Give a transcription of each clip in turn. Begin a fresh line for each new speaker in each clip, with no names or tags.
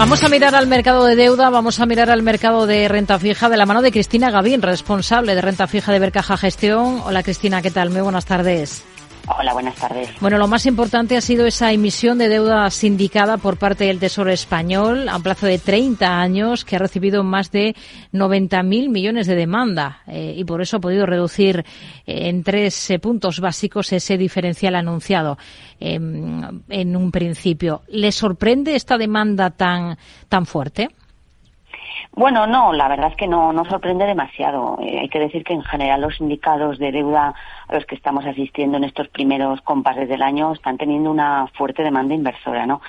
Vamos a mirar al mercado de deuda, vamos a mirar al mercado de renta fija de la mano de Cristina Gavín, responsable de renta fija de Bercaja Gestión. Hola Cristina, ¿qué tal? Muy buenas tardes.
Hola, buenas tardes.
Bueno, lo más importante ha sido esa emisión de deuda sindicada por parte del Tesoro Español a un plazo de 30 años que ha recibido más de 90.000 millones de demanda eh, y por eso ha podido reducir eh, en tres eh, puntos básicos ese diferencial anunciado em, en un principio. ¿Le sorprende esta demanda tan, tan fuerte?
Bueno, no, la verdad es que no, no sorprende demasiado. hay que decir que en general los sindicados de deuda a los que estamos asistiendo en estos primeros compases del año están teniendo una fuerte demanda inversora, ¿no?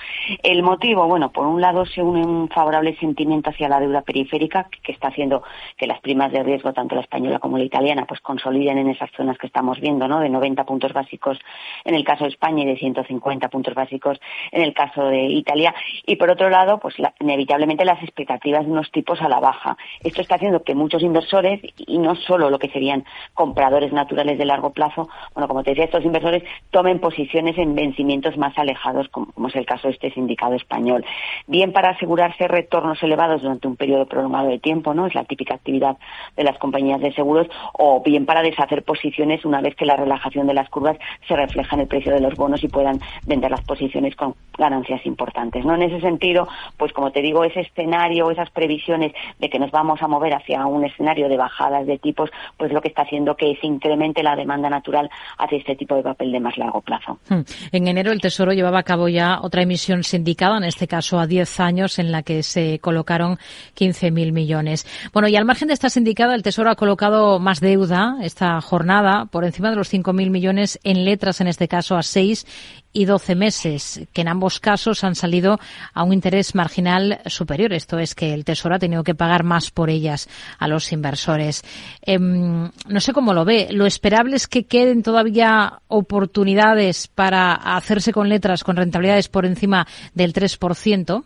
El motivo, bueno, por un lado se une un favorable sentimiento hacia la deuda periférica que está haciendo que las primas de riesgo, tanto la española como la italiana, pues consoliden en esas zonas que estamos viendo, ¿no? De 90 puntos básicos en el caso de España y de 150 puntos básicos en el caso de Italia. Y por otro lado, pues inevitablemente las expectativas de unos a la baja. Esto está haciendo que muchos inversores, y no solo lo que serían compradores naturales de largo plazo, bueno, como te decía, estos inversores tomen posiciones en vencimientos más alejados, como, es el caso de este sindicado español. Bien para asegurarse retornos elevados durante un periodo prolongado de tiempo, ¿no? Es la típica actividad de las compañías de seguros, o bien para deshacer posiciones una vez que la relajación de las curvas se refleja en el precio de los bonos y puedan vender las posiciones con ganancias importantes, ¿no? En ese sentido, pues como te digo, ese escenario, esas previsiones de que nos vamos a mover hacia un escenario de bajadas de tipos, pues lo que está haciendo que se incremente la demanda natural hacia este tipo de papel de más largo plazo. Hmm.
En enero el Tesoro llevaba a cabo ya otra emisión sindicada, en este caso a 10 años, en la que se colocaron 15.000 millones. Bueno, y al margen de esta sindicada, el Tesoro ha colocado más deuda esta jornada, por encima de los 5.000 millones en letras, en este caso a 6 y 12 meses, que en ambos casos han salido a un interés marginal superior. Esto es que el Tesoro ha tenido que pagar más por ellas a los inversores. Em, no sé cómo lo ve. Lo esperable es que queden todavía oportunidades para hacerse con letras con rentabilidades por encima del 3%.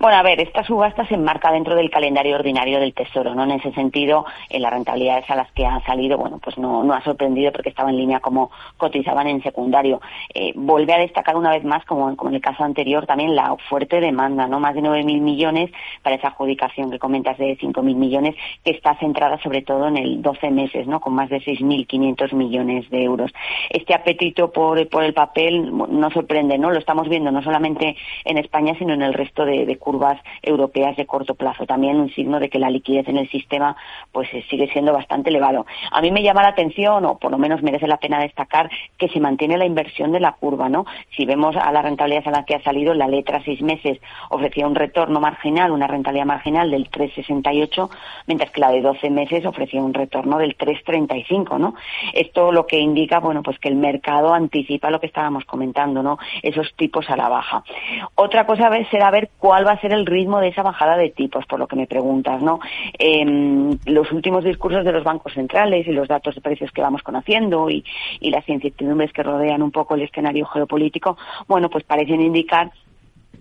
Bueno, a ver, esta subasta se enmarca dentro del calendario ordinario del Tesoro, ¿no? En ese sentido, en las rentabilidades a las que han salido, bueno, pues no, no ha sorprendido porque estaba en línea como cotizaban en secundario. Eh, vuelve a destacar una vez más, como, como en el caso anterior, también la fuerte demanda, ¿no? Más de 9.000 millones para esa adjudicación que comentas de 5.000 millones, que está centrada sobre todo en el 12 meses, ¿no? Con más de 6.500 millones de euros. Este apetito por, por el papel no sorprende, ¿no? Lo estamos viendo no solamente en España, sino en el resto de, de curvas europeas de corto plazo. También un signo de que la liquidez en el sistema pues eh, sigue siendo bastante elevado. A mí me llama la atención, o por lo menos merece la pena destacar, que se mantiene la inversión de la curva, ¿no? Si vemos a la rentabilidad a la que ha salido, la letra seis meses ofrecía un retorno marginal, una rentabilidad marginal del 3,68, mientras que la de 12 meses ofrecía un retorno del 3,35, ¿no? Esto lo que indica, bueno, pues que el mercado anticipa lo que estábamos comentando, ¿no? Esos tipos a la baja. Otra cosa será ver cuál va a ser el ritmo de esa bajada de tipos, por lo que me preguntas, ¿no? Em, los últimos discursos de los bancos centrales y los datos de precios que vamos conociendo y, y las incertidumbres que rodean un poco el escenario geopolítico, bueno, pues parecen indicar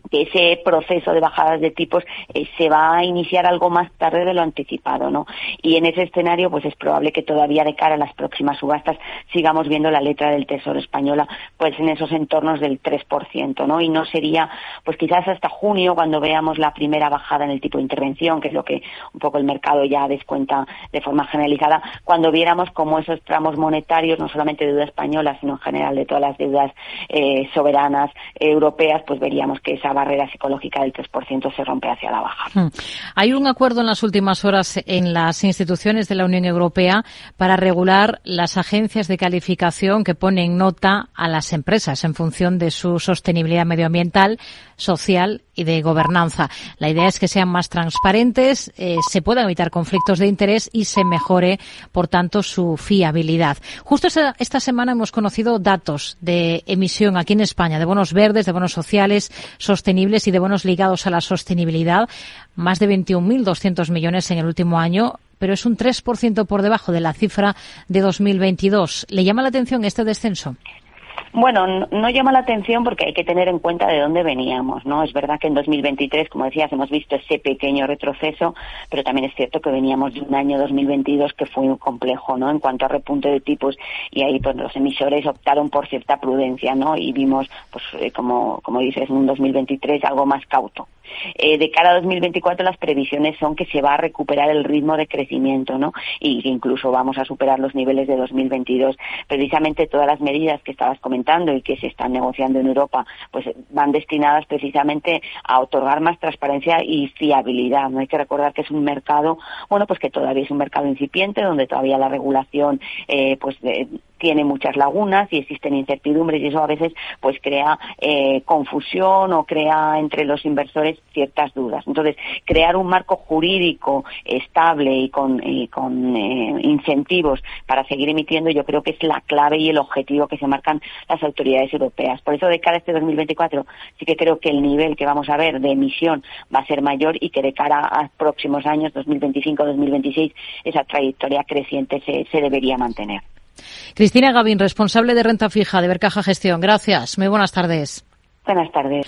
que ese proceso de bajadas de tipos eh, se va a iniciar algo más tarde de lo anticipado, ¿no? Y en ese escenario, pues es probable que todavía de cara a las próximas subastas sigamos viendo la letra del Tesoro española, pues en esos entornos del 3%, ¿no? Y no sería, pues quizás hasta junio, cuando veamos la primera bajada en el tipo de intervención, que es lo que un poco el mercado ya descuenta de forma generalizada, cuando viéramos cómo esos tramos monetarios, no solamente de deuda española, sino en general de todas las deudas eh, soberanas europeas, pues veríamos que esa barrera psicológica del 3% se rompe hacia la baja. Hmm.
Hay un acuerdo en las últimas horas en las instituciones de la Unión Europea para regular las agencias de calificación que ponen nota a las empresas en función de su sostenibilidad medioambiental, social y de gobernanza. La idea es que sean más transparentes, eh, se puedan evitar conflictos de interés y se mejore, por tanto, su fiabilidad. Justo esta, semana hemos conocido datos de emisión aquí en España de bonos verdes, de bonos sociales sostenibles y de bonos ligados a la sostenibilidad. Más de 21.200 millones en el último año pero es un 3% por debajo de la cifra de 2022. ¿Le llama la atención este descenso?
Bueno, no, llama la atención porque hay que tener en cuenta de dónde veníamos, ¿no? Es verdad que en 2023, como decías, hemos visto ese pequeño retroceso, pero también es cierto que veníamos de un año 2022 que fue muy complejo, ¿no? En cuanto a repunte de tipos y ahí pues los emisores optaron por cierta prudencia, ¿no? Y vimos, pues eh, como, como dices, un 2023 algo más cauto. Eh, de cara a 2024 las previsiones son que se va a recuperar el ritmo de crecimiento, ¿no? Y que incluso vamos a superar los niveles de 2022. Precisamente todas las medidas que estabas comentando y que se están negociando en Europa, pues van destinadas precisamente a otorgar más transparencia y fiabilidad. No hay que recordar que es un mercado, bueno, pues que todavía es un mercado incipiente, donde todavía la regulación, eh, pues tiene muchas lagunas y existen incertidumbres y eso a veces pues crea eh, confusión o crea entre los inversores ciertas dudas. Entonces, crear un marco jurídico estable y con, eh, incentivos para seguir emitiendo yo creo que es la clave y el objetivo que se marcan las autoridades europeas. Por eso de cara a este 2024 sí que creo que el nivel que vamos a ver de emisión va a ser mayor y que de cara a próximos años, 2025-2026, esa trayectoria creciente se, se debería mantener.
Cristina Gavín, responsable de renta fija de Bercaja Gestión. Gracias. Muy buenas tardes.
Buenas tardes.